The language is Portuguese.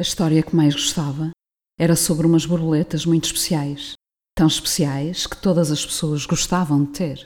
A história que mais gostava era sobre umas borboletas muito especiais, tão especiais que todas as pessoas gostavam de ter.